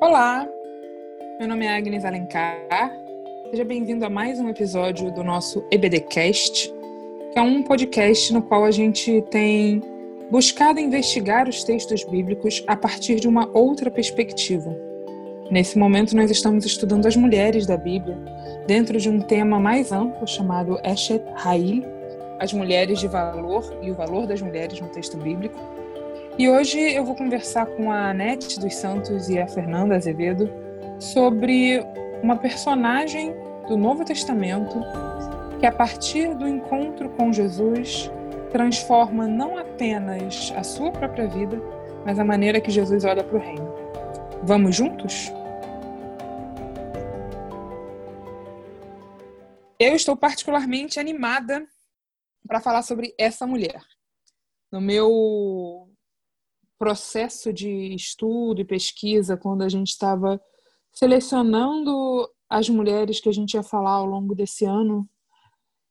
Olá, meu nome é Agnes Alencar. Seja bem-vindo a mais um episódio do nosso EBDcast, que é um podcast no qual a gente tem buscado investigar os textos bíblicos a partir de uma outra perspectiva. Nesse momento, nós estamos estudando as mulheres da Bíblia dentro de um tema mais amplo chamado Eshet Ha'il, as mulheres de valor e o valor das mulheres no texto bíblico. E hoje eu vou conversar com a Anete dos Santos e a Fernanda Azevedo sobre uma personagem do Novo Testamento que, a partir do encontro com Jesus, transforma não apenas a sua própria vida, mas a maneira que Jesus olha para o reino. Vamos juntos? Eu estou particularmente animada para falar sobre essa mulher. No meu processo de estudo e pesquisa, quando a gente estava selecionando as mulheres que a gente ia falar ao longo desse ano,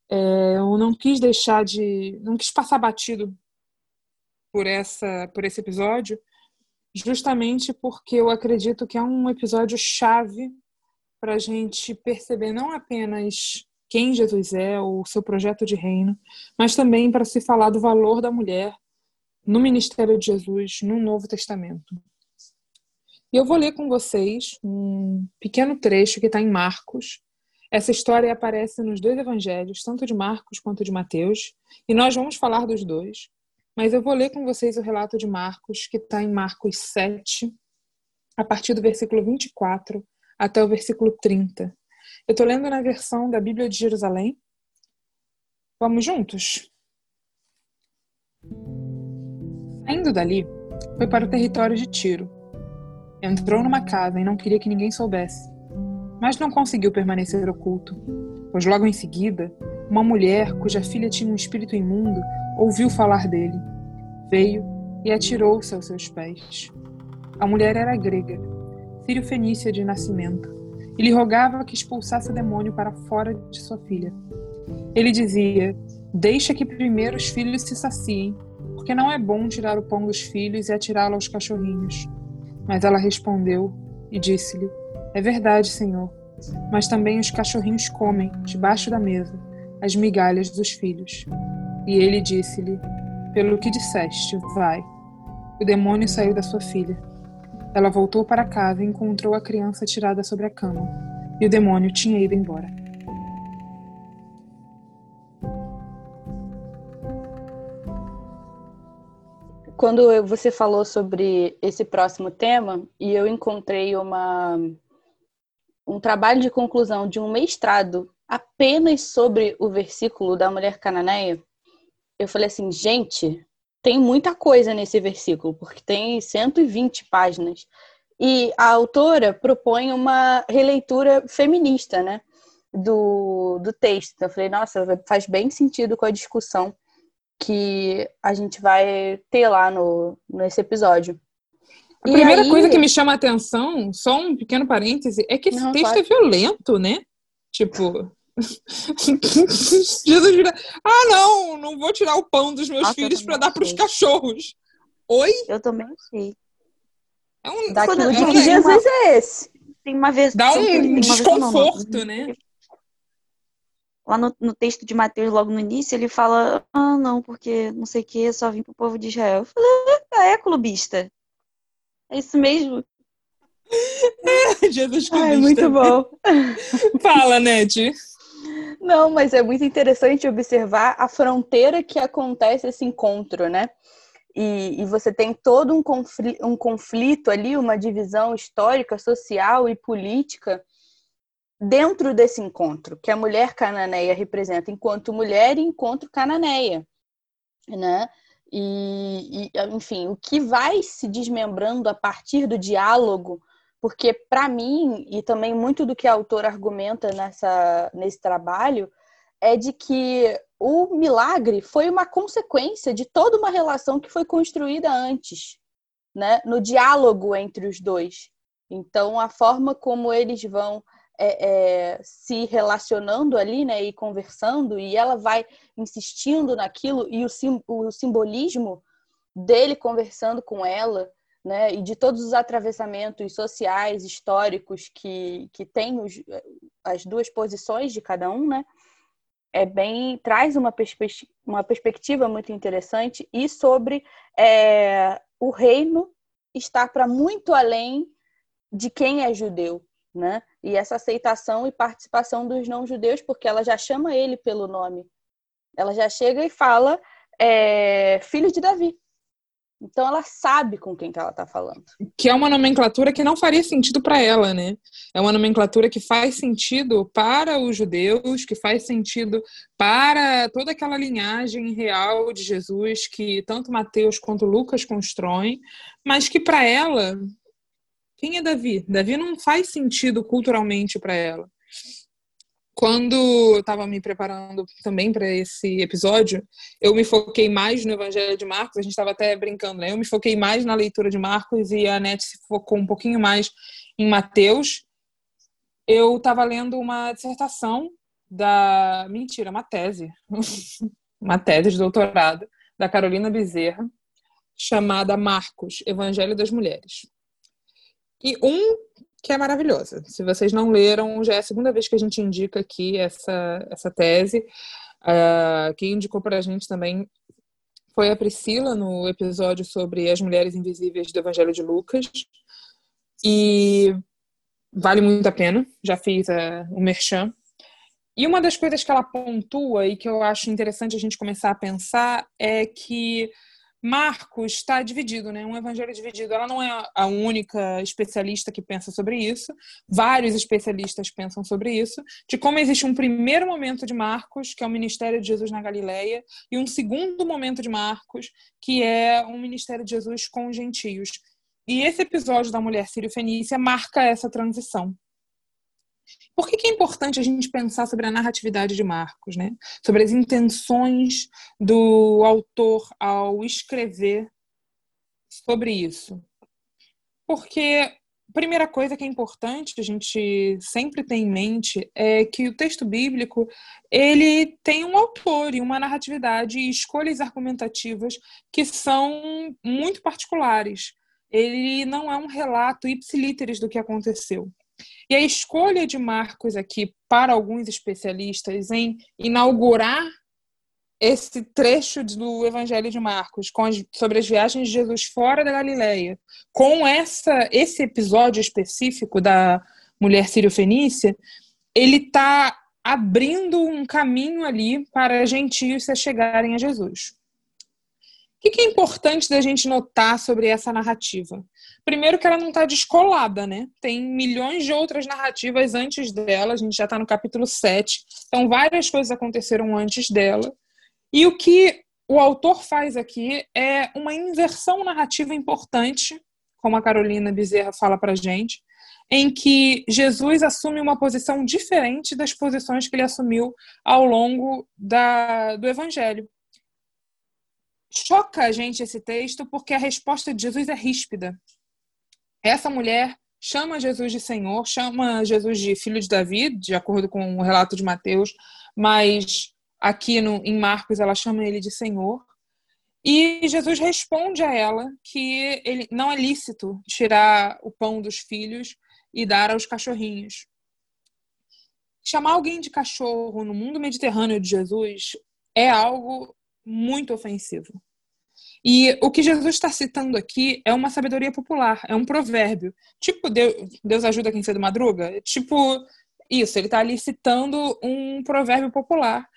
é, eu não quis deixar de, não quis passar batido por essa, por esse episódio, justamente porque eu acredito que é um episódio chave para a gente perceber não apenas quem Jesus é, o seu projeto de reino, mas também para se falar do valor da mulher no ministério de Jesus no Novo Testamento. E eu vou ler com vocês um pequeno trecho que está em Marcos. Essa história aparece nos dois evangelhos, tanto de Marcos quanto de Mateus, e nós vamos falar dos dois. Mas eu vou ler com vocês o relato de Marcos, que está em Marcos 7, a partir do versículo 24 até o versículo 30. Eu estou lendo na versão da Bíblia de Jerusalém. Vamos juntos? Saindo dali, foi para o território de Tiro Entrou numa casa e não queria que ninguém soubesse. Mas não conseguiu permanecer oculto, pois logo em seguida, uma mulher cuja filha tinha um espírito imundo ouviu falar dele. Veio e atirou-se aos seus pés. A mulher era grega, sírio-fenícia de nascimento, e lhe rogava que expulsasse o demônio para fora de sua filha. Ele dizia: Deixa que primeiro os filhos se saciem, porque não é bom tirar o pão dos filhos e atirá-lo aos cachorrinhos. Mas ela respondeu e disse-lhe: É verdade, Senhor. Mas também os cachorrinhos comem, debaixo da mesa, as migalhas dos filhos. E ele disse-lhe: Pelo que disseste, vai. O demônio saiu da sua filha. Ela voltou para casa e encontrou a criança tirada sobre a cama, e o demônio tinha ido embora. Quando você falou sobre esse próximo tema e eu encontrei uma um trabalho de conclusão de um mestrado apenas sobre o versículo da mulher cananeia, eu falei assim, gente, tem muita coisa nesse versículo, porque tem 120 páginas. E a autora propõe uma releitura feminista, né, do, do texto. Então eu falei, nossa, faz bem sentido com a discussão que a gente vai ter lá no, nesse episódio. A e primeira aí... coisa que me chama a atenção, só um pequeno parêntese, é que esse Não, texto é violento, né? Tipo. Jesus vira. Ah, não, não vou tirar o pão dos meus Nossa, filhos para dar para os cachorros. Oi? Eu também sei. É um, Daquilo de que Jesus uma... é esse. Tem uma vez. Dá um desconforto, né? Lá no, no, texto de Mateus, logo no início, ele fala: Ah, não, porque não sei o que, só vim pro povo de Israel. Eu falei: Ah, é clubista. É isso mesmo. Jesus Cristo. Ai, muito bom. Fala, Ned. Não, mas é muito interessante observar a fronteira que acontece esse encontro, né? E, e você tem todo um conflito, um conflito ali, uma divisão histórica, social e política dentro desse encontro, que a mulher cananeia representa enquanto mulher e enquanto cananeia, né? E, e, enfim, o que vai se desmembrando a partir do diálogo, porque para mim e também muito do que a autora argumenta nessa nesse trabalho é de que o milagre foi uma consequência de toda uma relação que foi construída antes, né? No diálogo entre os dois. Então, a forma como eles vão é, é, se relacionando ali, né, e conversando, e ela vai insistindo naquilo, e o, sim, o simbolismo dele conversando com ela, né, e de todos os atravessamentos sociais, históricos que, que tem os, as duas posições de cada um, né, é bem traz uma, perspe uma perspectiva muito interessante e sobre é, o reino estar para muito além de quem é judeu, né? E essa aceitação e participação dos não-judeus, porque ela já chama ele pelo nome. Ela já chega e fala é, filho de Davi. Então ela sabe com quem que ela está falando. Que é uma nomenclatura que não faria sentido para ela, né? É uma nomenclatura que faz sentido para os judeus, que faz sentido para toda aquela linhagem real de Jesus que tanto Mateus quanto Lucas constroem, mas que para ela quem é Davi? Davi não faz sentido culturalmente para ela. Quando eu estava me preparando também para esse episódio, eu me foquei mais no Evangelho de Marcos. A gente estava até brincando, né? Eu me foquei mais na leitura de Marcos e a Net se focou um pouquinho mais em Mateus. Eu estava lendo uma dissertação da. Mentira, uma tese. uma tese de doutorado da Carolina Bezerra, chamada Marcos, Evangelho das Mulheres. E um que é maravilhosa. Se vocês não leram, já é a segunda vez que a gente indica aqui essa, essa tese. Uh, quem indicou para a gente também foi a Priscila no episódio sobre as mulheres invisíveis do Evangelho de Lucas. E vale muito a pena. Já fiz o merchan. E uma das coisas que ela pontua e que eu acho interessante a gente começar a pensar é que Marcos está dividido, né? Um evangelho dividido. Ela não é a única especialista que pensa sobre isso. Vários especialistas pensam sobre isso, de como existe um primeiro momento de Marcos, que é o ministério de Jesus na Galileia, e um segundo momento de Marcos, que é um ministério de Jesus com os gentios. E esse episódio da mulher sírio-fenícia marca essa transição. Por que, que, é importante a gente pensar sobre a narratividade de Marcos, né? Sobre as intenções do autor ao escrever sobre isso? Porque primeira coisa que é importante a gente sempre ter em mente é que o texto bíblico ele tem um autor e uma narratividade e escolhas argumentativas que são muito particulares. Ele não é um relato ipsilíteres do que aconteceu. E a escolha de Marcos aqui, para alguns especialistas, em inaugurar esse trecho do Evangelho de Marcos as, sobre as viagens de Jesus fora da Galileia, com essa esse episódio específico da mulher sírio-fenícia, ele está abrindo um caminho ali para gentios se chegarem a Jesus. O que é importante da gente notar sobre essa narrativa? Primeiro que ela não está descolada, né? Tem milhões de outras narrativas antes dela, a gente já está no capítulo 7, então várias coisas aconteceram antes dela. E o que o autor faz aqui é uma inversão narrativa importante, como a Carolina Bezerra fala para gente, em que Jesus assume uma posição diferente das posições que ele assumiu ao longo da, do Evangelho choca a gente esse texto porque a resposta de Jesus é ríspida. Essa mulher chama Jesus de Senhor, chama Jesus de filho de Davi, de acordo com o relato de Mateus, mas aqui no, em Marcos ela chama ele de Senhor. E Jesus responde a ela que ele não é lícito tirar o pão dos filhos e dar aos cachorrinhos. Chamar alguém de cachorro no mundo mediterrâneo de Jesus é algo muito ofensivo. E o que Jesus está citando aqui é uma sabedoria popular, é um provérbio. Tipo, Deus, ajuda quem cedo madruga? Tipo, isso, ele está ali citando um provérbio popular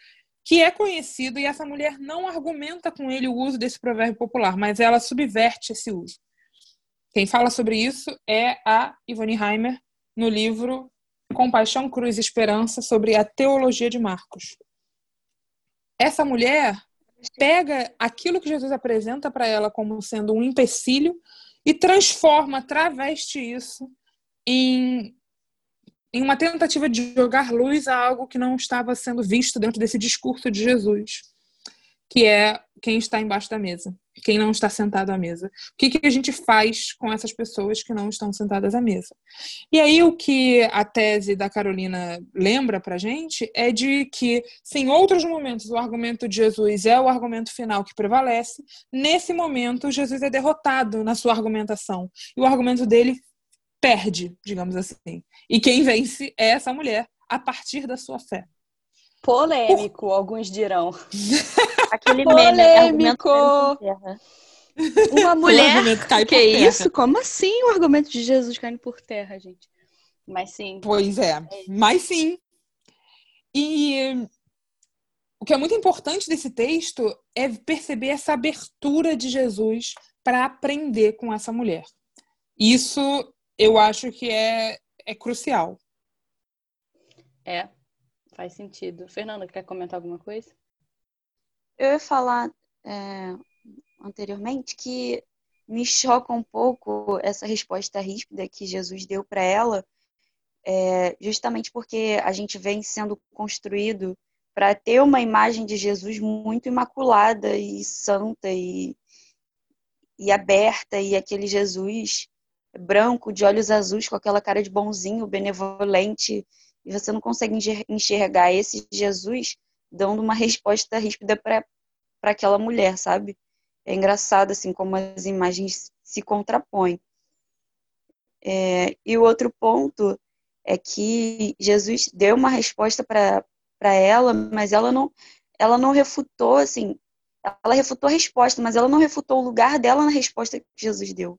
que é conhecido e essa mulher não argumenta com ele o uso desse provérbio popular, mas ela subverte esse uso. Quem fala sobre isso é a Ivone Heimer no livro Compaixão, Cruz e Esperança sobre a teologia de Marcos. Essa mulher pega aquilo que Jesus apresenta para ela como sendo um empecilho e transforma, traveste isso em, em uma tentativa de jogar luz a algo que não estava sendo visto dentro desse discurso de Jesus. Que é quem está embaixo da mesa, quem não está sentado à mesa. O que, que a gente faz com essas pessoas que não estão sentadas à mesa? E aí o que a tese da Carolina lembra para gente é de que, se em outros momentos o argumento de Jesus é o argumento final que prevalece, nesse momento Jesus é derrotado na sua argumentação e o argumento dele perde, digamos assim. E quem vence é essa mulher a partir da sua fé. Polêmico, Por... alguns dirão. Aquele Polêmico. Uma mulher. Cai que isso? Como assim o argumento de Jesus caindo por terra, gente? Mas sim. Pois é, mas sim. E o que é muito importante desse texto é perceber essa abertura de Jesus para aprender com essa mulher. Isso eu acho que é, é crucial. É, Faz sentido. Fernanda, quer comentar alguma coisa? Eu ia falar é, anteriormente que me choca um pouco essa resposta ríspida que Jesus deu para ela, é, justamente porque a gente vem sendo construído para ter uma imagem de Jesus muito imaculada e santa e, e aberta, e aquele Jesus branco, de olhos azuis, com aquela cara de bonzinho, benevolente, e você não consegue enxergar esse Jesus dando uma resposta ríspida para aquela mulher, sabe? É engraçado assim como as imagens se contrapõem. É, e o outro ponto é que Jesus deu uma resposta para ela, mas ela não, ela não refutou, assim, ela refutou a resposta, mas ela não refutou o lugar dela na resposta que Jesus deu.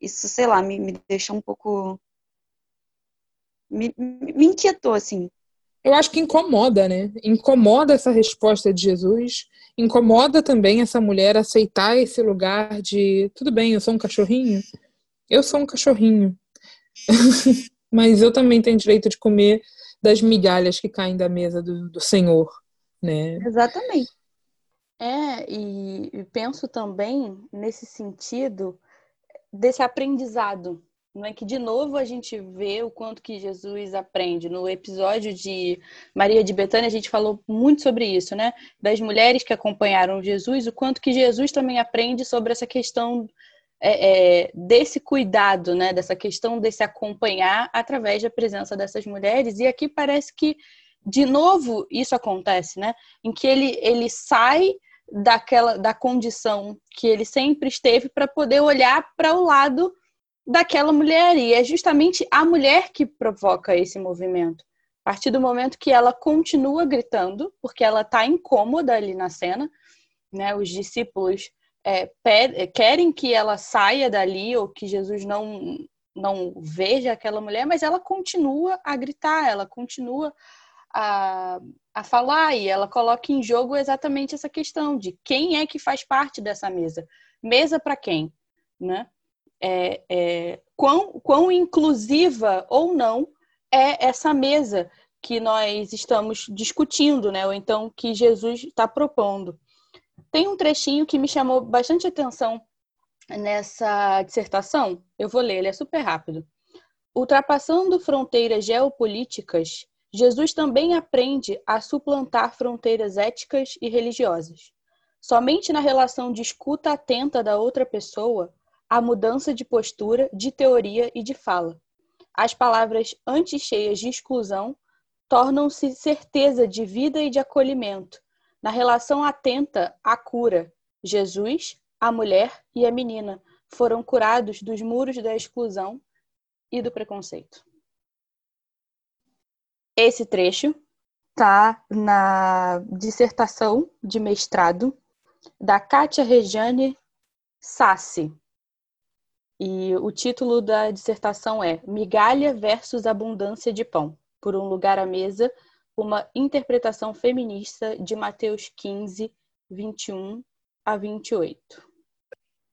Isso, sei lá, me, me deixa um pouco me, me inquietou, assim. Eu acho que incomoda, né? Incomoda essa resposta de Jesus, incomoda também essa mulher aceitar esse lugar de tudo bem, eu sou um cachorrinho, eu sou um cachorrinho, mas eu também tenho direito de comer das migalhas que caem da mesa do, do Senhor, né? Exatamente. É, e penso também nesse sentido desse aprendizado não é que de novo a gente vê o quanto que Jesus aprende. No episódio de Maria de Betânia a gente falou muito sobre isso, né? Das mulheres que acompanharam Jesus, o quanto que Jesus também aprende sobre essa questão é, é, desse cuidado, né? Dessa questão desse acompanhar através da presença dessas mulheres. E aqui parece que de novo isso acontece, né? Em que ele ele sai daquela da condição que ele sempre esteve para poder olhar para o lado daquela mulher. E é justamente a mulher que provoca esse movimento. A partir do momento que ela continua gritando, porque ela está incômoda ali na cena, né? Os discípulos é, querem que ela saia dali ou que Jesus não não veja aquela mulher, mas ela continua a gritar, ela continua a, a falar e ela coloca em jogo exatamente essa questão de quem é que faz parte dessa mesa, mesa para quem, né? É, é, quão, quão inclusiva ou não é essa mesa que nós estamos discutindo, né? Ou então que Jesus está propondo. Tem um trechinho que me chamou bastante atenção nessa dissertação. Eu vou ler, ele é super rápido. Ultrapassando fronteiras geopolíticas, Jesus também aprende a suplantar fronteiras éticas e religiosas. Somente na relação de escuta atenta da outra pessoa a mudança de postura, de teoria e de fala. As palavras antes cheias de exclusão tornam-se certeza de vida e de acolhimento, na relação atenta à cura. Jesus, a mulher e a menina foram curados dos muros da exclusão e do preconceito. Esse trecho está na dissertação de mestrado da Kátia Regiane Sassi, e o título da dissertação é Migalha versus Abundância de Pão, por um lugar à mesa, uma interpretação feminista de Mateus 15, 21 a 28.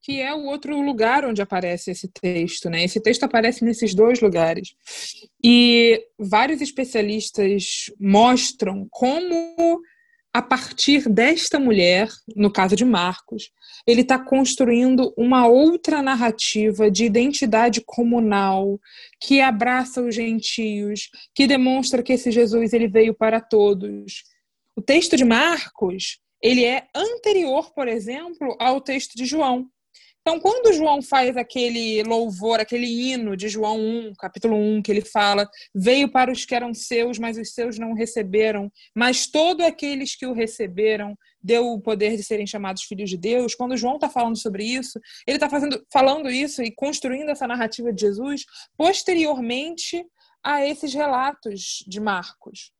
Que é o outro lugar onde aparece esse texto, né? Esse texto aparece nesses dois lugares. E vários especialistas mostram como a partir desta mulher, no caso de Marcos, ele está construindo uma outra narrativa de identidade comunal que abraça os gentios, que demonstra que esse Jesus ele veio para todos. O texto de Marcos ele é anterior, por exemplo, ao texto de João. Então, quando João faz aquele louvor, aquele hino de João 1, capítulo 1, que ele fala: Veio para os que eram seus, mas os seus não receberam, mas todos aqueles que o receberam deu o poder de serem chamados filhos de Deus. Quando João está falando sobre isso, ele está falando isso e construindo essa narrativa de Jesus posteriormente a esses relatos de Marcos.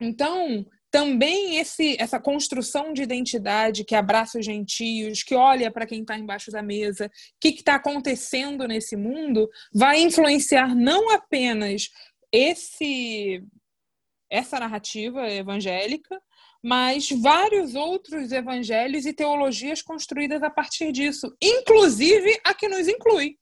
Então, também esse, essa construção de identidade que abraça os gentios, que olha para quem está embaixo da mesa, o que está acontecendo nesse mundo, vai influenciar não apenas esse essa narrativa evangélica, mas vários outros evangelhos e teologias construídas a partir disso, inclusive a que nos inclui.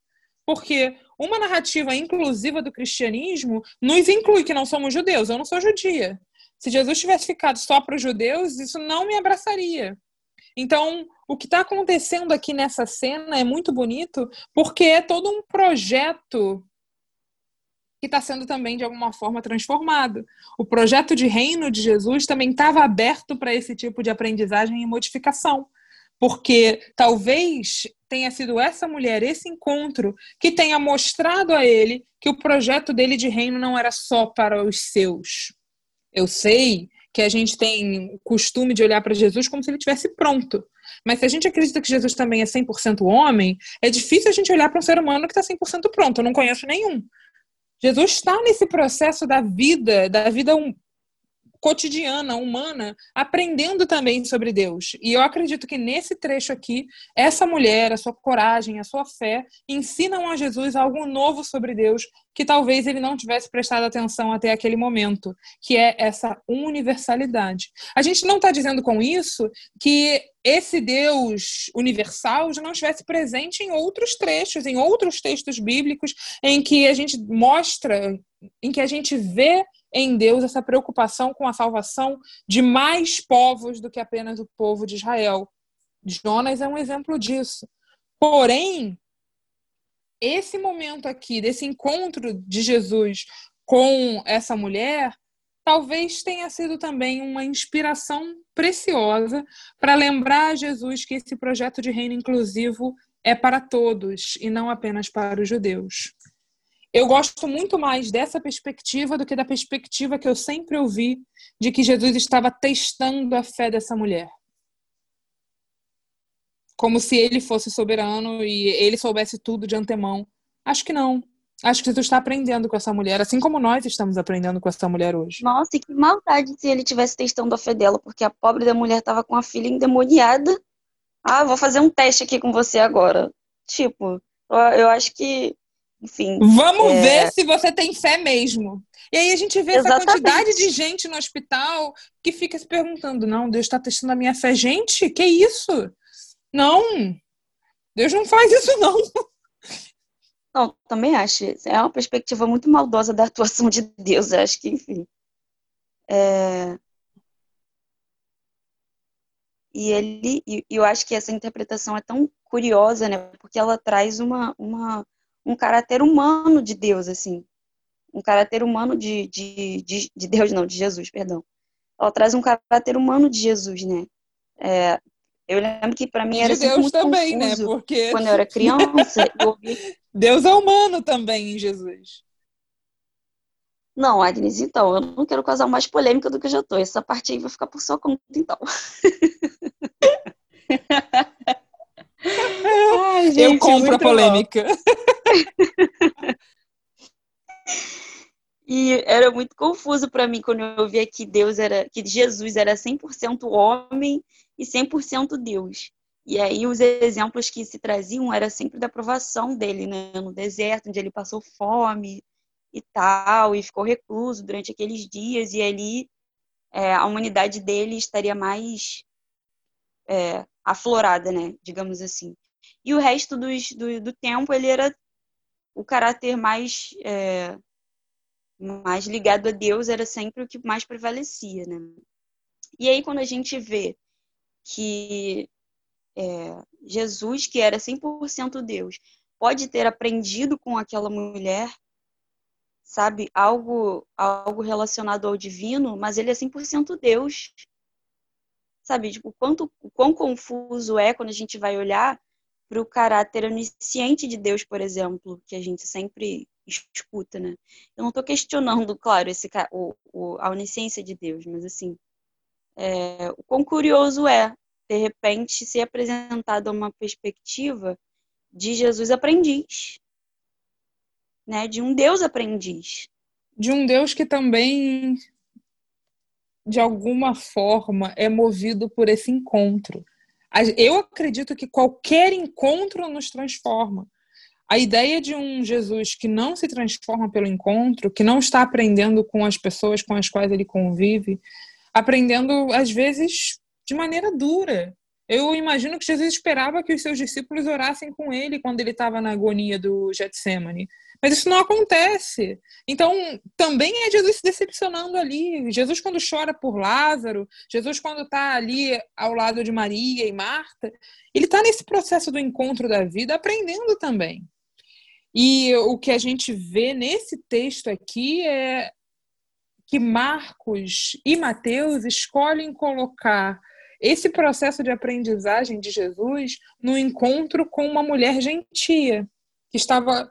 Porque uma narrativa inclusiva do cristianismo nos inclui que não somos judeus. Eu não sou judia. Se Jesus tivesse ficado só para os judeus, isso não me abraçaria. Então, o que está acontecendo aqui nessa cena é muito bonito, porque é todo um projeto que está sendo também, de alguma forma, transformado. O projeto de reino de Jesus também estava aberto para esse tipo de aprendizagem e modificação. Porque talvez tenha sido essa mulher, esse encontro, que tenha mostrado a ele que o projeto dele de reino não era só para os seus, eu sei que a gente tem o costume de olhar para Jesus como se ele tivesse pronto. Mas se a gente acredita que Jesus também é 100% homem, é difícil a gente olhar para um ser humano que está 100% pronto. Eu não conheço nenhum. Jesus está nesse processo da vida, da vida cotidiana, humana, aprendendo também sobre Deus. E eu acredito que nesse trecho aqui, essa mulher, a sua coragem, a sua fé, ensinam a Jesus algo novo sobre Deus que talvez ele não tivesse prestado atenção até aquele momento, que é essa universalidade. A gente não está dizendo com isso que esse Deus universal já não estivesse presente em outros trechos, em outros textos bíblicos, em que a gente mostra, em que a gente vê em Deus essa preocupação com a salvação de mais povos do que apenas o povo de Israel. Jonas é um exemplo disso. Porém, esse momento aqui, desse encontro de Jesus com essa mulher, talvez tenha sido também uma inspiração preciosa para lembrar a Jesus que esse projeto de reino inclusivo é para todos e não apenas para os judeus. Eu gosto muito mais dessa perspectiva do que da perspectiva que eu sempre ouvi de que Jesus estava testando a fé dessa mulher. Como se ele fosse soberano e ele soubesse tudo de antemão. Acho que não. Acho que Jesus está aprendendo com essa mulher, assim como nós estamos aprendendo com essa mulher hoje. Nossa, e que maldade se ele estivesse testando a fé dela, porque a pobre da mulher estava com a filha endemoniada. Ah, vou fazer um teste aqui com você agora. Tipo, eu acho que enfim. Vamos é... ver se você tem fé mesmo. E aí a gente vê Exatamente. essa quantidade de gente no hospital que fica se perguntando: não, Deus está testando a minha fé. Gente, que isso? Não, Deus não faz isso, não. Não, também acho. É uma perspectiva muito maldosa da atuação de Deus. Eu acho que, enfim. É... E ele, e eu acho que essa interpretação é tão curiosa, né? Porque ela traz uma, uma um caráter humano de Deus, assim. Um caráter humano de, de, de, de Deus, não, de Jesus, perdão. Ela traz um caráter humano de Jesus, né? É, eu lembro que para mim era de Deus também, né? Porque quando eu era criança, eu ouvi... Deus é humano também em Jesus. Não, Agnes, então, eu não quero causar mais polêmica do que eu já tô. Essa parte aí vai ficar por sua conta, então. Ai, gente, eu compro a polêmica. e era muito confuso para mim quando eu via que Deus era, que Jesus era 100% homem e 100% Deus. E aí os exemplos que se traziam era sempre da aprovação dele, né, no deserto, onde ele passou fome e tal, e ficou recluso durante aqueles dias, e ali é, a humanidade dele estaria mais é, aflorada, né, digamos assim. E o resto dos, do, do tempo ele era o caráter mais é, mais ligado a Deus era sempre o que mais prevalecia, né? E aí quando a gente vê que é, Jesus, que era 100% Deus, pode ter aprendido com aquela mulher, sabe, algo algo relacionado ao divino, mas ele é 100% Deus. Sabe, tipo, o quanto, o quão confuso é quando a gente vai olhar para o caráter onisciente de Deus, por exemplo, que a gente sempre escuta, né? Eu não estou questionando, claro, esse, o, o, a onisciência de Deus, mas assim, é, o quão curioso é, de repente, ser apresentado uma perspectiva de Jesus aprendiz, né? De um Deus aprendiz. De um Deus que também, de alguma forma, é movido por esse encontro. Eu acredito que qualquer encontro nos transforma. A ideia de um Jesus que não se transforma pelo encontro, que não está aprendendo com as pessoas com as quais ele convive, aprendendo às vezes de maneira dura. Eu imagino que Jesus esperava que os seus discípulos orassem com ele quando ele estava na agonia do Getsemane. Mas isso não acontece. Então, também é Jesus se decepcionando ali. Jesus, quando chora por Lázaro, Jesus, quando está ali ao lado de Maria e Marta, ele está nesse processo do encontro da vida, aprendendo também. E o que a gente vê nesse texto aqui é que Marcos e Mateus escolhem colocar esse processo de aprendizagem de Jesus no encontro com uma mulher gentia, que estava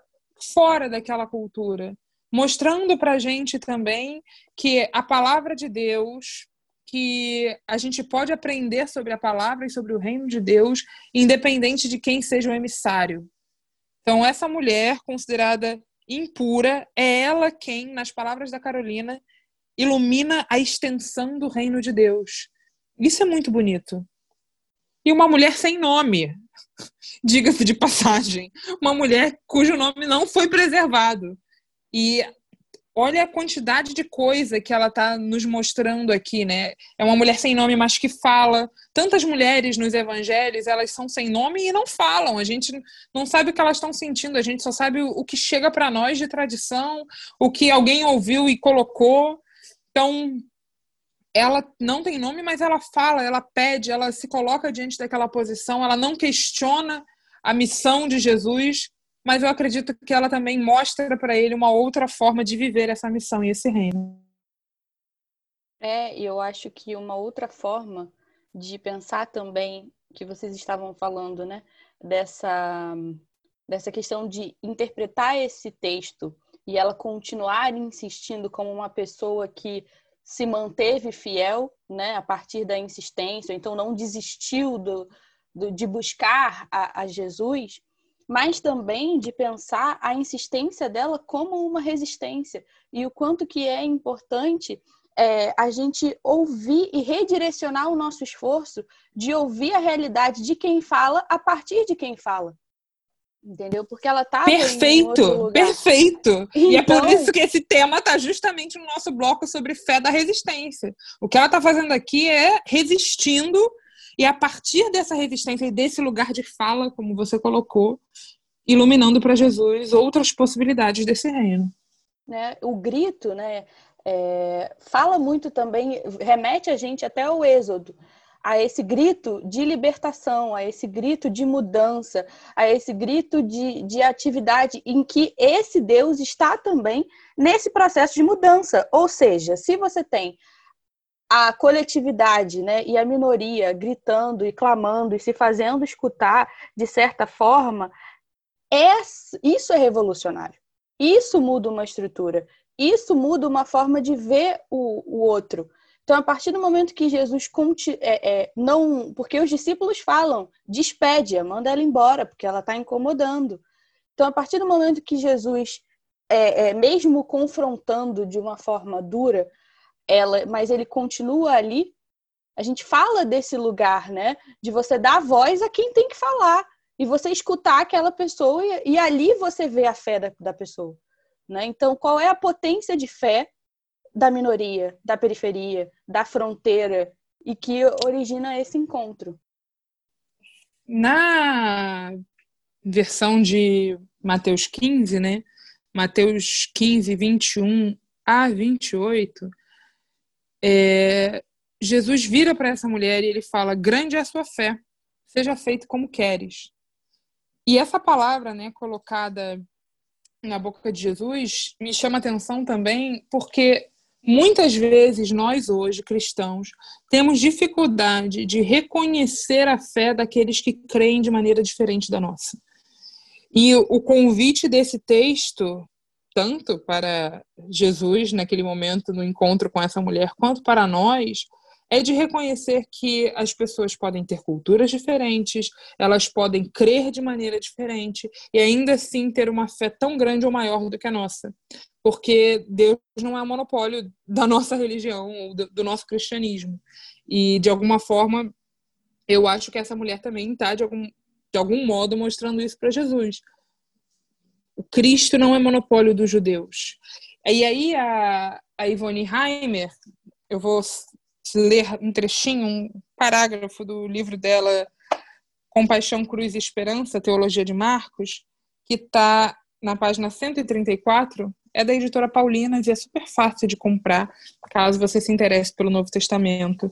fora daquela cultura, mostrando para a gente também que a palavra de Deus, que a gente pode aprender sobre a palavra e sobre o reino de Deus, independente de quem seja o emissário. Então, essa mulher considerada impura é ela quem, nas palavras da Carolina, ilumina a extensão do reino de Deus. Isso é muito bonito. E uma mulher sem nome, diga-se de passagem. Uma mulher cujo nome não foi preservado. E olha a quantidade de coisa que ela está nos mostrando aqui, né? É uma mulher sem nome, mas que fala. Tantas mulheres nos evangelhos, elas são sem nome e não falam. A gente não sabe o que elas estão sentindo, a gente só sabe o que chega para nós de tradição, o que alguém ouviu e colocou. Então, ela não tem nome, mas ela fala, ela pede, ela se coloca diante daquela posição, ela não questiona a missão de Jesus, mas eu acredito que ela também mostra para ele uma outra forma de viver essa missão e esse reino. É, eu acho que uma outra forma de pensar também que vocês estavam falando, né, dessa dessa questão de interpretar esse texto e ela continuar insistindo como uma pessoa que se manteve fiel, né, a partir da insistência, então não desistiu do, do de buscar a, a, Jesus, mas também de pensar a insistência dela como uma resistência e o quanto que é importante é, a gente ouvir e redirecionar o nosso esforço de ouvir a realidade de quem fala a partir de quem fala entendeu? Porque ela tá perfeito, perfeito. Então... E é por então isso que esse tema tá justamente no nosso bloco sobre fé da resistência. O que ela tá fazendo aqui é resistindo e a partir dessa resistência e desse lugar de fala, como você colocou, iluminando para Jesus outras possibilidades desse reino. Né? O grito, né? É, fala muito também, remete a gente até ao Êxodo, a esse grito de libertação, a esse grito de mudança, a esse grito de, de atividade em que esse Deus está também nesse processo de mudança. Ou seja, se você tem a coletividade né, e a minoria gritando e clamando e se fazendo escutar de certa forma, é, isso é revolucionário. Isso muda uma estrutura. Isso muda uma forma de ver o, o outro. Então, a partir do momento que Jesus é, é, não. Porque os discípulos falam, despede-a, manda ela embora, porque ela está incomodando. Então, a partir do momento que Jesus, é, é, mesmo confrontando de uma forma dura, ela, mas ele continua ali, a gente fala desse lugar, né? De você dar voz a quem tem que falar. E você escutar aquela pessoa e, e ali você vê a fé da, da pessoa. Né? Então, qual é a potência de fé da minoria, da periferia, da fronteira e que origina esse encontro. Na versão de Mateus 15, né? Mateus 15, 21 a 28, é, Jesus vira para essa mulher e ele fala: Grande é a sua fé, seja feito como queres. E essa palavra, né, colocada na boca de Jesus, me chama atenção também porque Muitas vezes nós hoje, cristãos, temos dificuldade de reconhecer a fé daqueles que creem de maneira diferente da nossa. E o convite desse texto, tanto para Jesus naquele momento no encontro com essa mulher, quanto para nós, é de reconhecer que as pessoas podem ter culturas diferentes, elas podem crer de maneira diferente e ainda assim ter uma fé tão grande ou maior do que a nossa. Porque Deus não é monopólio da nossa religião ou do nosso cristianismo. E, de alguma forma, eu acho que essa mulher também está, de algum, de algum modo, mostrando isso para Jesus. O Cristo não é monopólio dos judeus. E aí a, a Ivone Heimer, eu vou ler um trechinho, um parágrafo do livro dela, Compaixão, Cruz e Esperança, Teologia de Marcos, que está na página 134, é da editora Paulinas e é super fácil de comprar, caso você se interesse pelo Novo Testamento.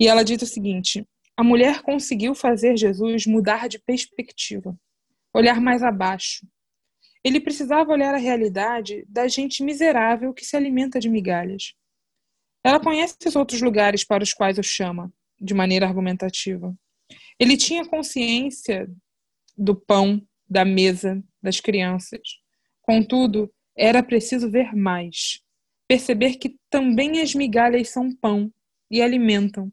E ela diz o seguinte: a mulher conseguiu fazer Jesus mudar de perspectiva, olhar mais abaixo. Ele precisava olhar a realidade da gente miserável que se alimenta de migalhas. Ela conhece os outros lugares para os quais o chama, de maneira argumentativa. Ele tinha consciência do pão, da mesa, das crianças. Contudo, era preciso ver mais. Perceber que também as migalhas são pão e alimentam.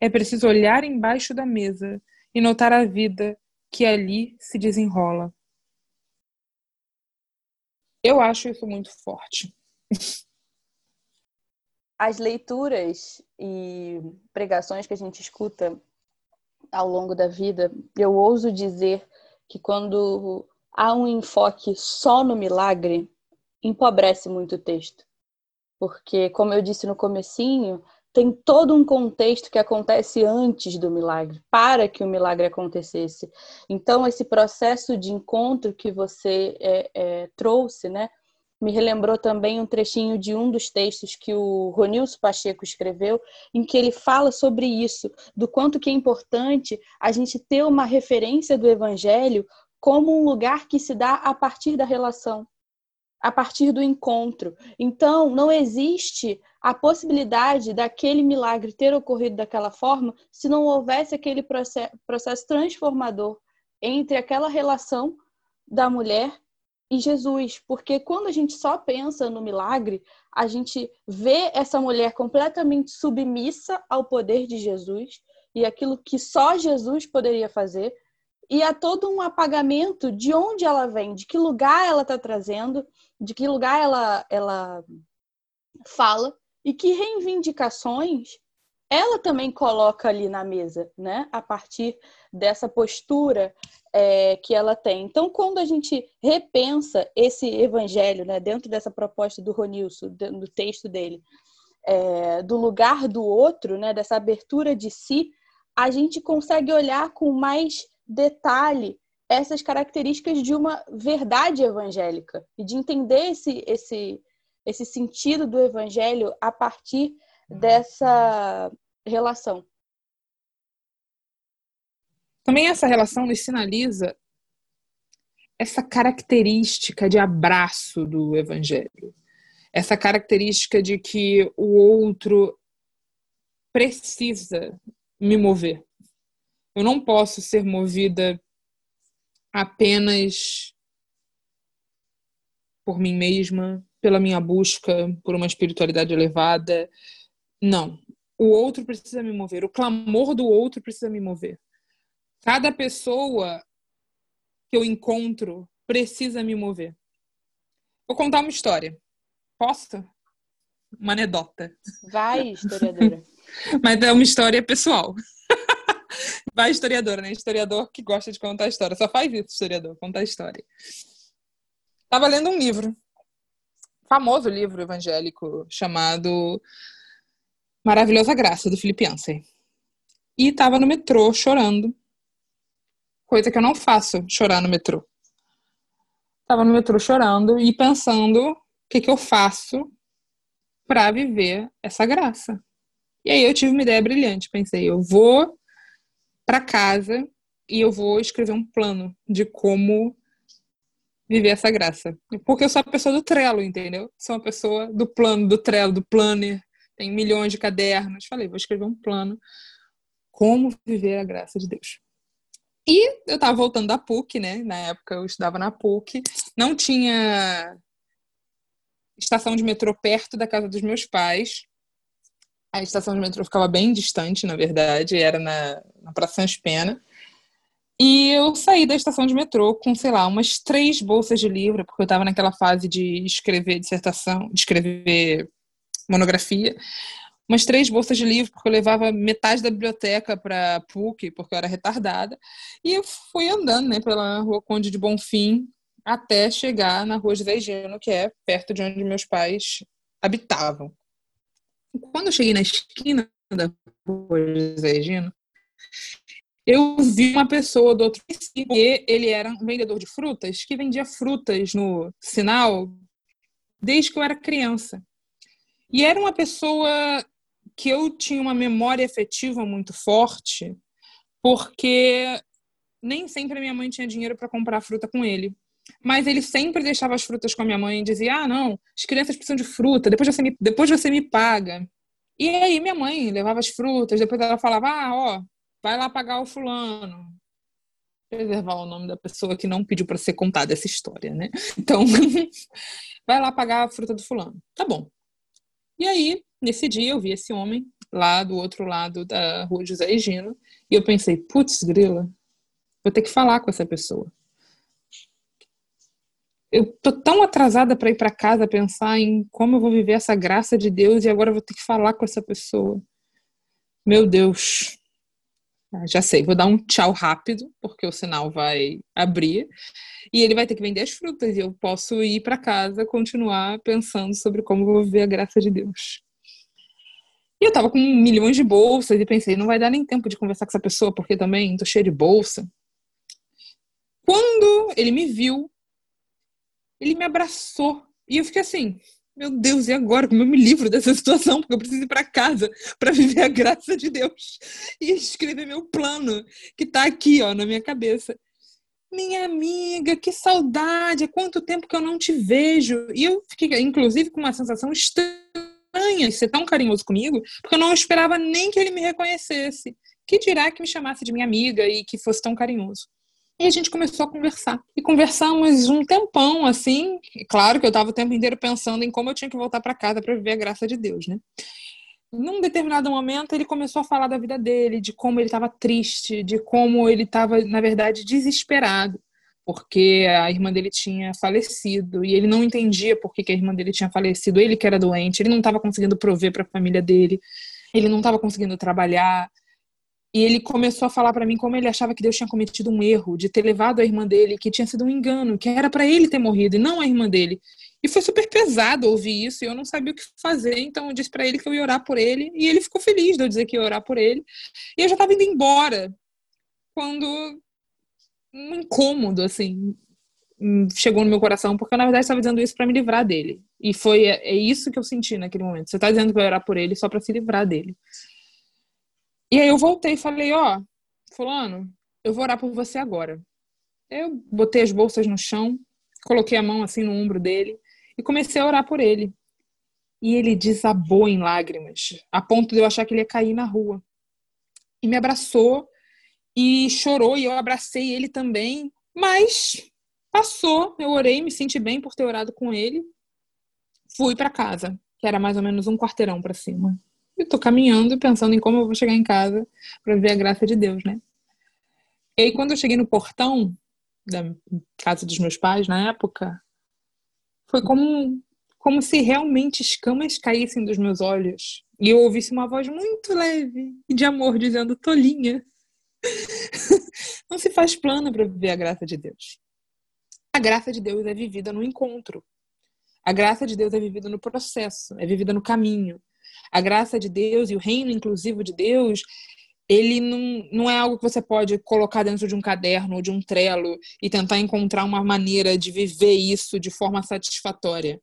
É preciso olhar embaixo da mesa e notar a vida que ali se desenrola. Eu acho isso muito forte. as leituras e pregações que a gente escuta ao longo da vida, eu ouso dizer que quando há um enfoque só no milagre, empobrece muito o texto. Porque, como eu disse no comecinho, tem todo um contexto que acontece antes do milagre, para que o milagre acontecesse. Então, esse processo de encontro que você é, é, trouxe, né? me relembrou também um trechinho de um dos textos que o Ronilson Pacheco escreveu, em que ele fala sobre isso, do quanto que é importante a gente ter uma referência do evangelho como um lugar que se dá a partir da relação, a partir do encontro. Então, não existe a possibilidade daquele milagre ter ocorrido daquela forma se não houvesse aquele processo transformador entre aquela relação da mulher e Jesus, porque quando a gente só pensa no milagre, a gente vê essa mulher completamente submissa ao poder de Jesus e aquilo que só Jesus poderia fazer, e há todo um apagamento de onde ela vem, de que lugar ela está trazendo, de que lugar ela, ela fala e que reivindicações ela também coloca ali na mesa, né? A partir dessa postura é, que ela tem. Então, quando a gente repensa esse evangelho, né, dentro dessa proposta do Ronilson, do texto dele, é, do lugar do outro, né, dessa abertura de si, a gente consegue olhar com mais detalhe essas características de uma verdade evangélica e de entender esse, esse, esse sentido do evangelho a partir dessa relação. Também essa relação nos sinaliza essa característica de abraço do evangelho. Essa característica de que o outro precisa me mover. Eu não posso ser movida apenas por mim mesma, pela minha busca por uma espiritualidade elevada. Não. O outro precisa me mover. O clamor do outro precisa me mover. Cada pessoa que eu encontro precisa me mover. Vou contar uma história. Posso? Uma anedota. Vai, historiadora. Mas é uma história pessoal. Vai, historiadora, né? Historiador que gosta de contar história. Só faz isso, historiador, contar história. Estava lendo um livro, famoso livro evangélico chamado Maravilhosa Graça, do Felipe Ansem. E estava no metrô chorando coisa que eu não faço, chorar no metrô. Tava no metrô chorando e pensando o que, que eu faço para viver essa graça. E aí eu tive uma ideia brilhante. Pensei, eu vou para casa e eu vou escrever um plano de como viver essa graça. Porque eu sou a pessoa do Trello, entendeu? Sou uma pessoa do plano, do Trello, do planner. Tem milhões de cadernos. Falei, vou escrever um plano. Como viver a graça de Deus. E eu estava voltando da PUC, né? Na época eu estudava na PUC. Não tinha estação de metrô perto da casa dos meus pais. A estação de metrô ficava bem distante, na verdade, era na, na Praça Sans Pena. E eu saí da estação de metrô com, sei lá, umas três bolsas de livro, porque eu estava naquela fase de escrever dissertação, de escrever monografia. Umas três bolsas de livro, porque eu levava metade da biblioteca para PUC, porque eu era retardada. E eu fui andando né, pela Rua Conde de Bonfim até chegar na Rua José Gino, que é perto de onde meus pais habitavam. Quando eu cheguei na esquina da Rua Gino, eu vi uma pessoa do outro e ele era um vendedor de frutas que vendia frutas no sinal desde que eu era criança. E era uma pessoa que eu tinha uma memória afetiva muito forte, porque nem sempre a minha mãe tinha dinheiro para comprar fruta com ele. Mas ele sempre deixava as frutas com a minha mãe e dizia: Ah, não, as crianças precisam de fruta, depois você me, depois você me paga. E aí minha mãe levava as frutas, depois ela falava: Ah, ó, vai lá pagar o fulano. Preservar o nome da pessoa que não pediu para ser contada essa história, né? Então, vai lá pagar a fruta do fulano. Tá bom. E aí, nesse dia, eu vi esse homem lá do outro lado da rua José Egino, e eu pensei, putz, grila, vou ter que falar com essa pessoa eu tô tão atrasada para ir para casa pensar em como eu vou viver essa graça de Deus e agora eu vou ter que falar com essa pessoa. Meu Deus. Ah, já sei, vou dar um tchau rápido, porque o sinal vai abrir e ele vai ter que vender as frutas e eu posso ir para casa continuar pensando sobre como eu vou viver a graça de Deus. E eu tava com milhões de bolsas e pensei, não vai dar nem tempo de conversar com essa pessoa, porque também tô cheia de bolsa. Quando ele me viu, ele me abraçou. E eu fiquei assim, meu Deus, e agora? Como eu me livro dessa situação? Porque eu preciso ir para casa para viver a graça de Deus e escrever meu plano, que está aqui, ó, na minha cabeça. Minha amiga, que saudade! Há quanto tempo que eu não te vejo? E eu fiquei, inclusive, com uma sensação estranha de ser tão carinhoso comigo, porque eu não esperava nem que ele me reconhecesse. Que dirá que me chamasse de minha amiga e que fosse tão carinhoso? E a gente começou a conversar. E conversamos um tempão, assim. Claro que eu estava o tempo inteiro pensando em como eu tinha que voltar para casa para viver a graça de Deus, né? Num determinado momento, ele começou a falar da vida dele, de como ele estava triste, de como ele estava, na verdade, desesperado, porque a irmã dele tinha falecido e ele não entendia por que, a irmã dele tinha falecido. Ele que era doente, ele não estava conseguindo prover para a família dele, ele não estava conseguindo trabalhar, e ele começou a falar para mim como ele achava que Deus tinha cometido um erro de ter levado a irmã dele, que tinha sido um engano, que era para ele ter morrido e não a irmã dele. E foi super pesado ouvir isso e eu não sabia o que fazer, então eu disse para ele que eu ia orar por ele e ele ficou feliz de eu dizer que ia orar por ele. E eu já estava indo embora quando um incômodo assim chegou no meu coração, porque eu, na verdade estava dizendo isso para me livrar dele. E foi é, é, isso que eu senti naquele momento. Você está dizendo que vai orar por ele só para se livrar dele. E aí eu voltei e falei, ó, oh, fulano, eu vou orar por você agora. Eu botei as bolsas no chão, coloquei a mão assim no ombro dele e comecei a orar por ele. E ele desabou em lágrimas, a ponto de eu achar que ele ia cair na rua. E me abraçou e chorou e eu abracei ele também, mas passou, eu orei, me senti bem por ter orado com ele. Fui para casa, que era mais ou menos um quarteirão para cima e tô caminhando pensando em como eu vou chegar em casa para ver a graça de Deus, né? E aí, quando eu cheguei no portão da casa dos meus pais, na época, foi como, como se realmente escamas caíssem dos meus olhos e eu ouvisse uma voz muito leve e de amor dizendo: Tolinha, não se faz plano para viver a graça de Deus. A graça de Deus é vivida no encontro. A graça de Deus é vivida no processo, é vivida no caminho, a graça de Deus e o reino inclusivo de Deus, ele não, não é algo que você pode colocar dentro de um caderno ou de um trelo e tentar encontrar uma maneira de viver isso de forma satisfatória.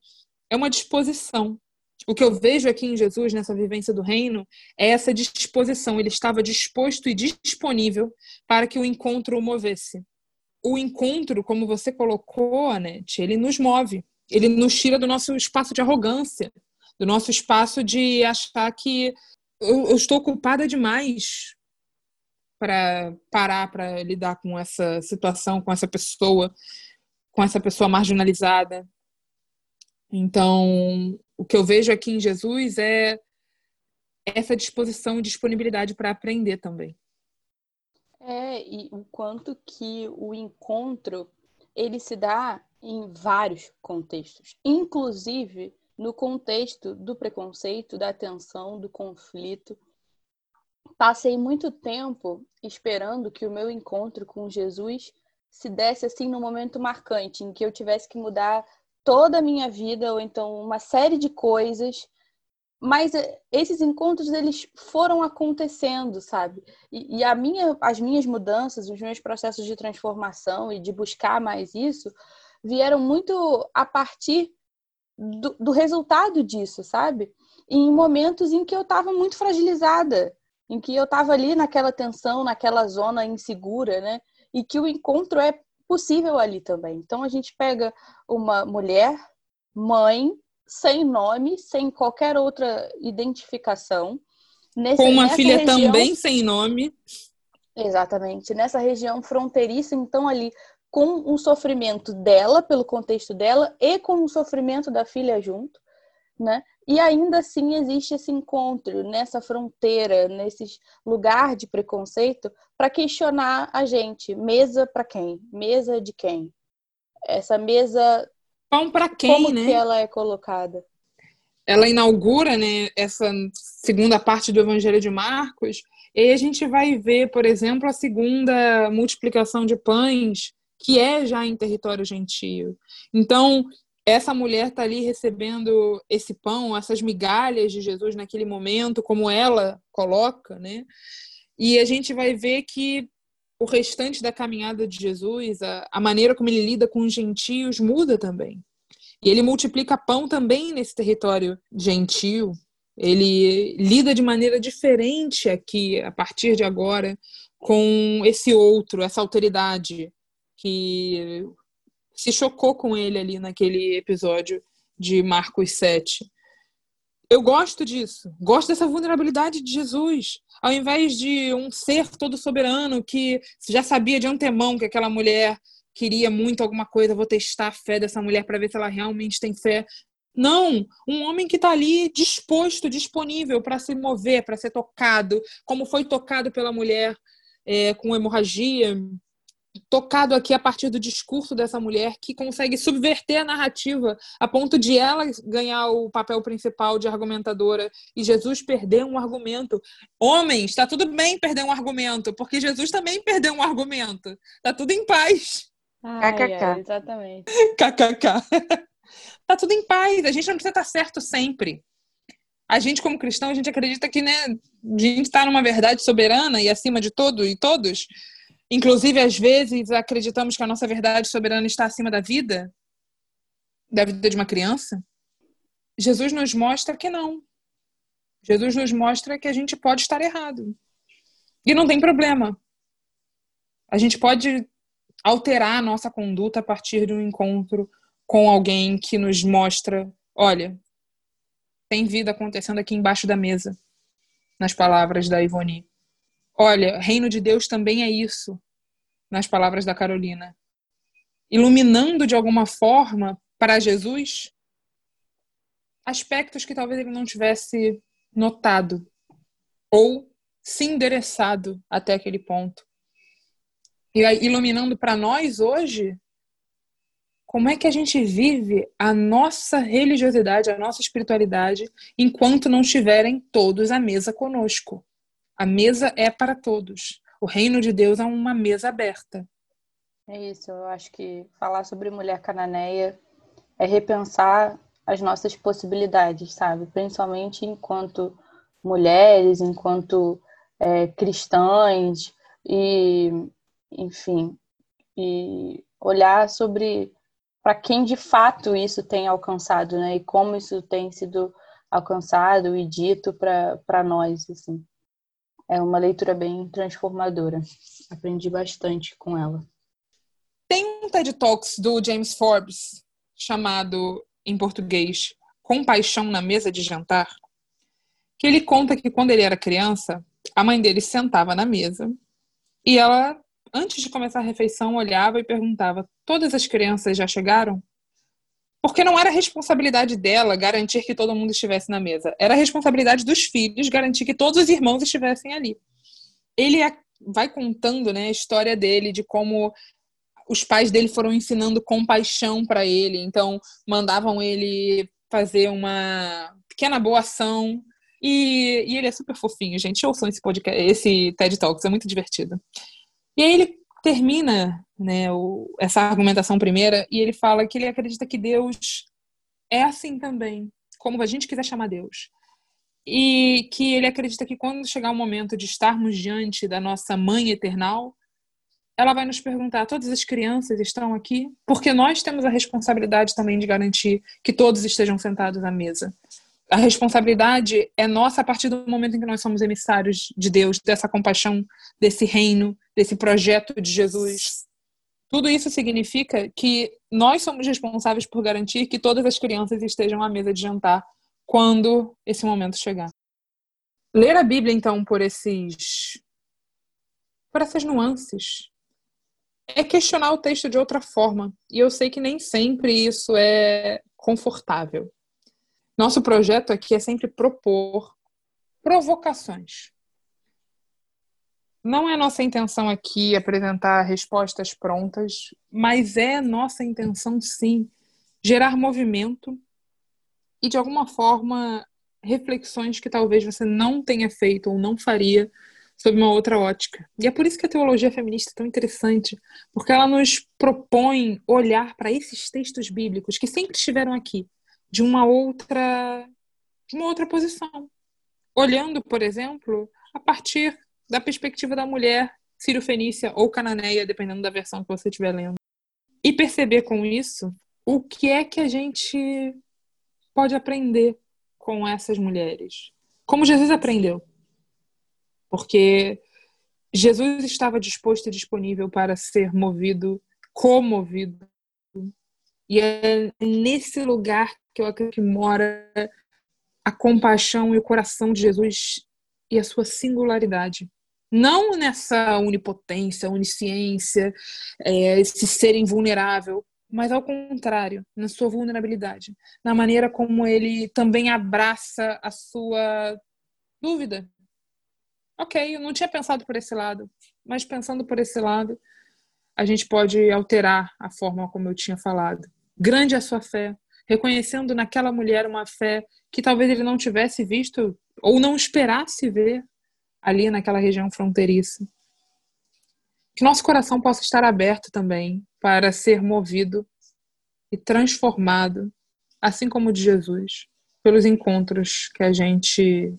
É uma disposição. O que eu vejo aqui em Jesus, nessa vivência do reino, é essa disposição. Ele estava disposto e disponível para que o encontro o movesse. o encontro, como você colocou, Anete, ele nos move. Ele nos tira do nosso espaço de arrogância, do nosso espaço de achar que eu, eu estou ocupada demais para parar para lidar com essa situação, com essa pessoa, com essa pessoa marginalizada. Então, o que eu vejo aqui em Jesus é essa disposição e disponibilidade para aprender também. É, e o quanto que o encontro ele se dá em vários contextos, inclusive no contexto do preconceito, da tensão, do conflito. Passei muito tempo esperando que o meu encontro com Jesus se desse assim num momento marcante, em que eu tivesse que mudar toda a minha vida ou então uma série de coisas mas eh, esses encontros eles foram acontecendo, sabe? E, e, a minha, as minhas mudanças, os meus processos de transformação e de buscar mais isso vieram muito a partir do, do resultado disso, sabe? Em momentos em que eu estava muito fragilizada, em que eu estava ali naquela tensão, naquela zona insegura, né? E que o encontro é possível ali também. Então a gente pega uma mulher, mãe, sem nome, sem qualquer outra identificação. Nesse, Com uma filha região... também sem nome. Exatamente. Nessa região fronteiriça, então, ali, com o sofrimento dela, pelo contexto dela, e com o sofrimento da filha junto, né? E ainda assim existe esse encontro nessa fronteira, nesse lugar de preconceito, para questionar a gente: mesa para quem? Mesa de quem? Essa mesa Pão para quem, Como né? que ela é colocada? Ela inaugura, né, essa segunda parte do Evangelho de Marcos, e a gente vai ver, por exemplo, a segunda multiplicação de pães, que é já em território gentio. Então, essa mulher está ali recebendo esse pão, essas migalhas de Jesus naquele momento, como ela coloca, né? E a gente vai ver que o restante da caminhada de Jesus, a, a maneira como ele lida com os gentios muda também. E ele multiplica pão também nesse território gentil. Ele lida de maneira diferente aqui, a partir de agora, com esse outro, essa autoridade que se chocou com ele ali naquele episódio de Marcos 7. Eu gosto disso, gosto dessa vulnerabilidade de Jesus ao invés de um ser todo soberano que já sabia de antemão que aquela mulher queria muito alguma coisa, vou testar a fé dessa mulher para ver se ela realmente tem fé. Não, um homem que está ali disposto, disponível para se mover, para ser tocado, como foi tocado pela mulher é, com hemorragia, tocado aqui a partir do discurso dessa mulher que consegue subverter a narrativa a ponto de ela ganhar o papel principal de argumentadora e Jesus perder um argumento. Homens, está tudo bem perder um argumento, porque Jesus também perdeu um argumento. Está tudo em paz. Ai, KKK. exatamente. KKK. tá tudo em paz. A gente não precisa estar certo sempre. A gente, como cristão, a gente acredita que né, a gente está numa verdade soberana e acima de todo e todos. Inclusive, às vezes, acreditamos que a nossa verdade soberana está acima da vida, da vida de uma criança. Jesus nos mostra que não. Jesus nos mostra que a gente pode estar errado. E não tem problema. A gente pode alterar a nossa conduta a partir de um encontro com alguém que nos mostra: olha, tem vida acontecendo aqui embaixo da mesa, nas palavras da Ivone. Olha, reino de Deus também é isso, nas palavras da Carolina. Iluminando de alguma forma para Jesus aspectos que talvez ele não tivesse notado ou se endereçado até aquele ponto. E aí, iluminando para nós hoje como é que a gente vive a nossa religiosidade, a nossa espiritualidade, enquanto não estiverem todos à mesa conosco. A mesa é para todos. O reino de Deus é uma mesa aberta. É isso, eu acho que falar sobre mulher cananeia é repensar as nossas possibilidades, sabe? Principalmente enquanto mulheres, enquanto é, cristãs e, enfim, e olhar sobre para quem de fato isso tem alcançado, né? E como isso tem sido alcançado e dito para nós, assim é uma leitura bem transformadora. Aprendi bastante com ela. Tem um TED Talks do James Forbes chamado em português Compaixão na mesa de jantar, que ele conta que quando ele era criança, a mãe dele sentava na mesa e ela, antes de começar a refeição, olhava e perguntava: Todas as crianças já chegaram? Porque não era responsabilidade dela garantir que todo mundo estivesse na mesa. Era responsabilidade dos filhos garantir que todos os irmãos estivessem ali. Ele vai contando né, a história dele, de como os pais dele foram ensinando compaixão para ele. Então, mandavam ele fazer uma pequena boa ação. E, e ele é super fofinho, gente. Ouçam esse podcast, esse TED Talks, é muito divertido. E aí ele termina né, o, essa argumentação primeira e ele fala que ele acredita que Deus é assim também, como a gente quiser chamar Deus. E que ele acredita que quando chegar o momento de estarmos diante da nossa mãe eternal, ela vai nos perguntar: todas as crianças estão aqui? Porque nós temos a responsabilidade também de garantir que todos estejam sentados à mesa. A responsabilidade é nossa a partir do momento em que nós somos emissários de Deus, dessa compaixão, desse reino, desse projeto de Jesus. Tudo isso significa que nós somos responsáveis por garantir que todas as crianças estejam à mesa de jantar quando esse momento chegar. Ler a Bíblia, então, por esses por essas nuances, é questionar o texto de outra forma. E eu sei que nem sempre isso é confortável. Nosso projeto aqui é sempre propor provocações. Não é nossa intenção aqui apresentar respostas prontas, mas é nossa intenção, sim, gerar movimento e, de alguma forma, reflexões que talvez você não tenha feito ou não faria sob uma outra ótica. E é por isso que a teologia feminista é tão interessante, porque ela nos propõe olhar para esses textos bíblicos que sempre estiveram aqui, de uma outra de uma outra posição. Olhando, por exemplo, a partir da perspectiva da mulher sírio-fenícia ou cananeia, dependendo da versão que você estiver lendo. E perceber com isso o que é que a gente pode aprender com essas mulheres. Como Jesus aprendeu porque Jesus estava disposto e disponível para ser movido, comovido. E é nesse lugar que eu acredito que mora a compaixão e o coração de Jesus e a sua singularidade. Não nessa onipotência, onisciência, é, esse ser invulnerável, mas ao contrário, na sua vulnerabilidade, na maneira como ele também abraça a sua dúvida, ok, eu não tinha pensado por esse lado, mas pensando por esse lado, a gente pode alterar a forma como eu tinha falado. Grande é a sua fé, reconhecendo naquela mulher uma fé que talvez ele não tivesse visto ou não esperasse ver ali naquela região fronteiriça. Que nosso coração possa estar aberto também para ser movido e transformado, assim como o de Jesus, pelos encontros que a gente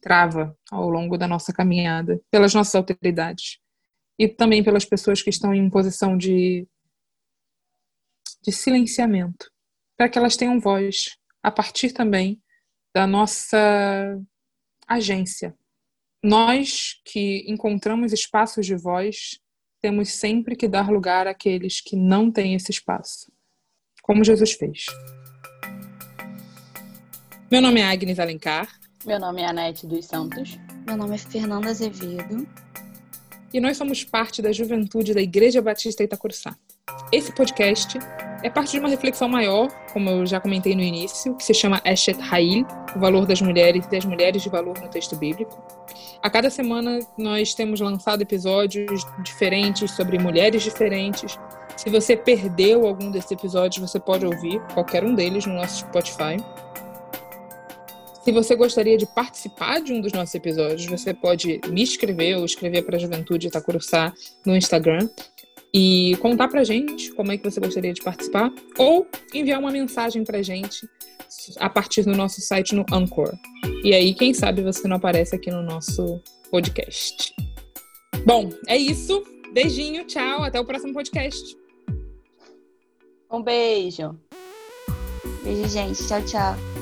trava ao longo da nossa caminhada, pelas nossas autoridades e também pelas pessoas que estão em posição de, de silenciamento, para que elas tenham voz, a partir também da nossa agência. Nós que encontramos espaços de voz, temos sempre que dar lugar àqueles que não têm esse espaço, como Jesus fez. Meu nome é Agnes Alencar. Meu nome é Anete dos Santos. Meu nome é Fernanda Azevedo. E nós somos parte da juventude da Igreja Batista Itacuruçá. Esse podcast é parte de uma reflexão maior, como eu já comentei no início, que se chama Eshet Ha'il, o valor das mulheres e das mulheres de valor no texto bíblico. A cada semana nós temos lançado episódios diferentes sobre mulheres diferentes. Se você perdeu algum desses episódios, você pode ouvir qualquer um deles no nosso Spotify. Se você gostaria de participar de um dos nossos episódios, você pode me escrever ou escrever para a Juventude Itacuruçá no Instagram e contar pra gente como é que você gostaria de participar ou enviar uma mensagem pra gente a partir do nosso site no Anchor. E aí, quem sabe você não aparece aqui no nosso podcast. Bom, é isso. Beijinho, tchau, até o próximo podcast. Um beijo. Beijo, gente. Tchau, tchau.